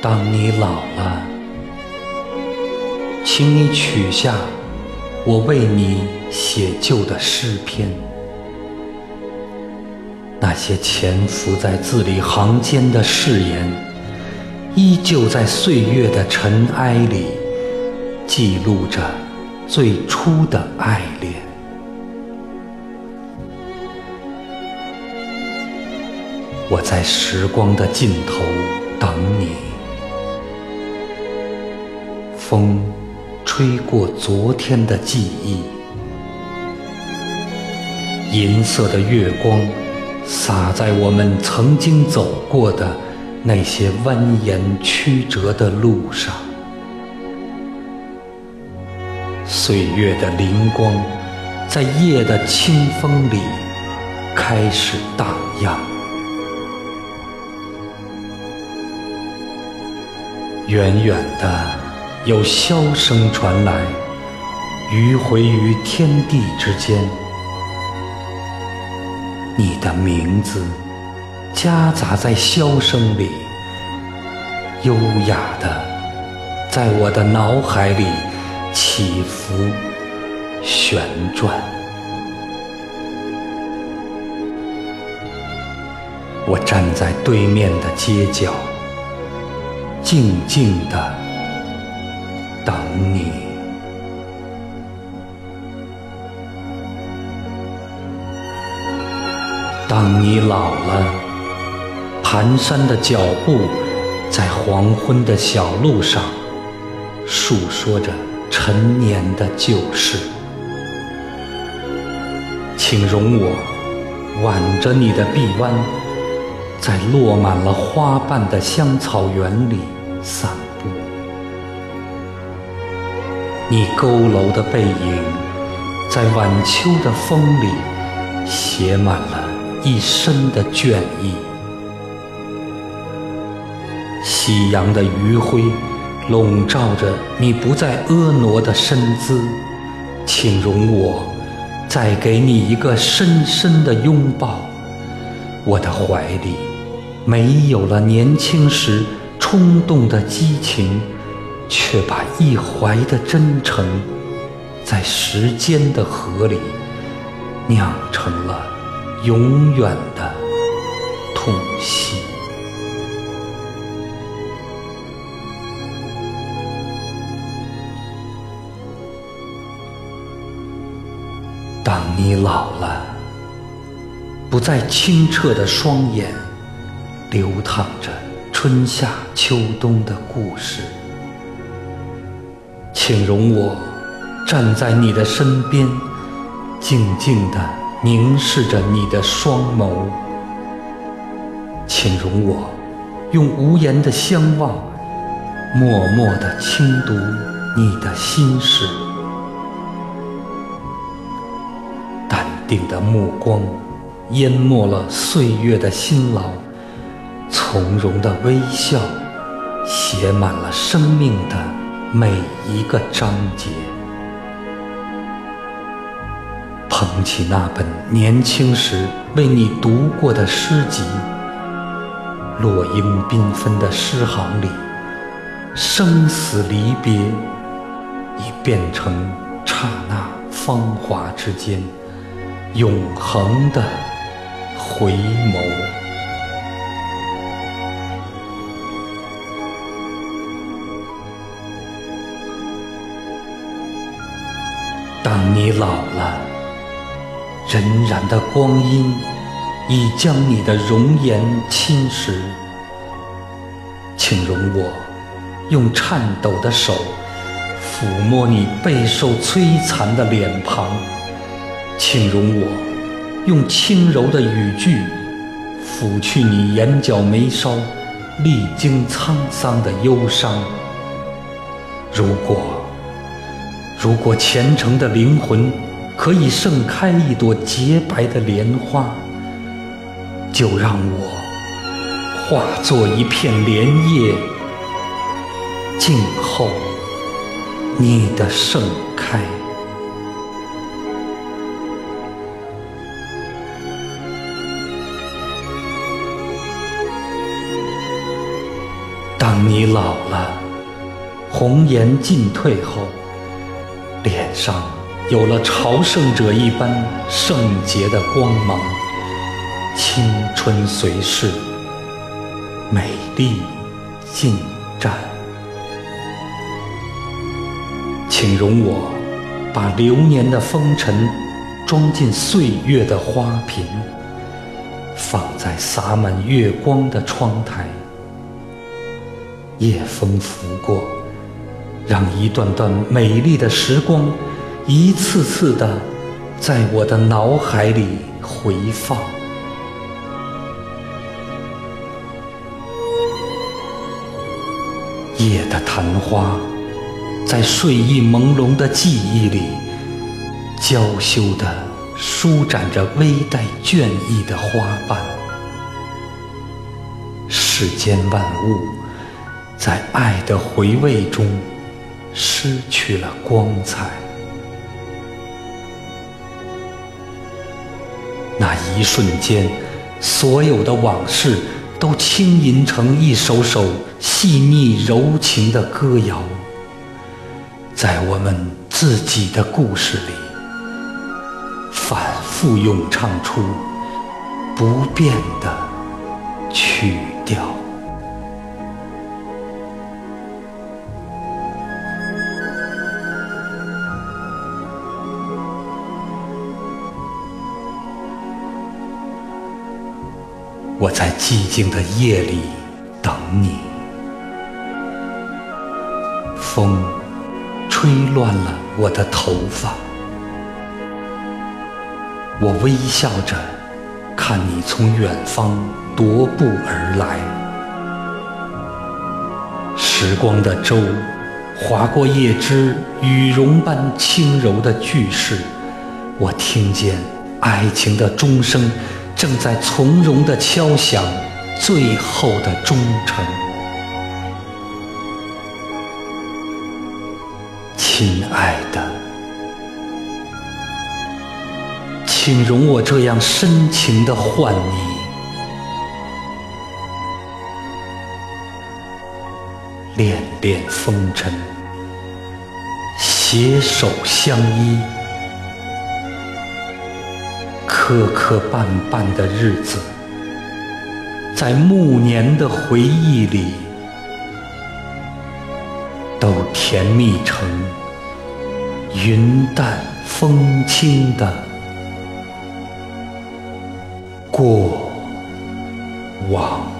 当你老了，请你取下我为你写就的诗篇，那些潜伏在字里行间的誓言，依旧在岁月的尘埃里记录着最初的爱恋。我在时光的尽头等你，风吹过昨天的记忆，银色的月光洒在我们曾经走过的那些蜿蜒曲折的路上，岁月的灵光在夜的清风里开始荡漾。远远的，有箫声传来，迂回于天地之间。你的名字夹杂在箫声里，优雅的，在我的脑海里起伏旋转。我站在对面的街角。静静的你。当你老了，蹒跚的脚步在黄昏的小路上诉说着陈年的旧事，请容我挽着你的臂弯，在落满了花瓣的香草园里。散你佝偻的背影，在晚秋的风里写满了一身的倦意。夕阳的余晖笼罩着你不再婀娜的身姿，请容我再给你一个深深的拥抱。我的怀里没有了年轻时。冲动的激情，却把一怀的真诚，在时间的河里酿成了永远的痛惜。当你老了，不再清澈的双眼，流淌着。春夏秋冬的故事，请容我站在你的身边，静静地凝视着你的双眸。请容我用无言的相望，默默地倾读你的心事。淡定的目光淹没了岁月的辛劳。从容的微笑，写满了生命的每一个章节。捧起那本年轻时为你读过的诗集，落英缤纷的诗行里，生死离别已变成刹那芳华之间永恒的回眸。当你老了，荏苒的光阴已将你的容颜侵蚀，请容我用颤抖的手抚摸你备受摧残的脸庞，请容我用轻柔的语句抚去你眼角眉梢历经沧桑的忧伤。如果。如果虔诚的灵魂可以盛开一朵洁白的莲花，就让我化作一片莲叶，静候你的盛开。当你老了，红颜尽退后，脸上有了朝圣者一般圣洁的光芒，青春随逝，美丽尽绽。请容我把流年的风尘装进岁月的花瓶，放在洒满月光的窗台。夜风拂过，让一段段美丽的时光，一次次的在我的脑海里回放。夜的昙花，在睡意朦胧的记忆里，娇羞的舒展着微带倦意的花瓣。世间万物。在爱的回味中，失去了光彩。那一瞬间，所有的往事都轻吟成一首首细腻柔情的歌谣，在我们自己的故事里，反复咏唱出不变的曲调。我在寂静的夜里等你，风吹乱了我的头发，我微笑着看你从远方踱步而来，时光的舟划过叶枝，羽绒般轻柔的句式，我听见爱情的钟声。正在从容地敲响最后的忠诚，亲爱的，请容我这样深情地唤你，恋恋风尘，携手相依。磕磕绊绊的日子，在暮年的回忆里，都甜蜜成云淡风轻的过往。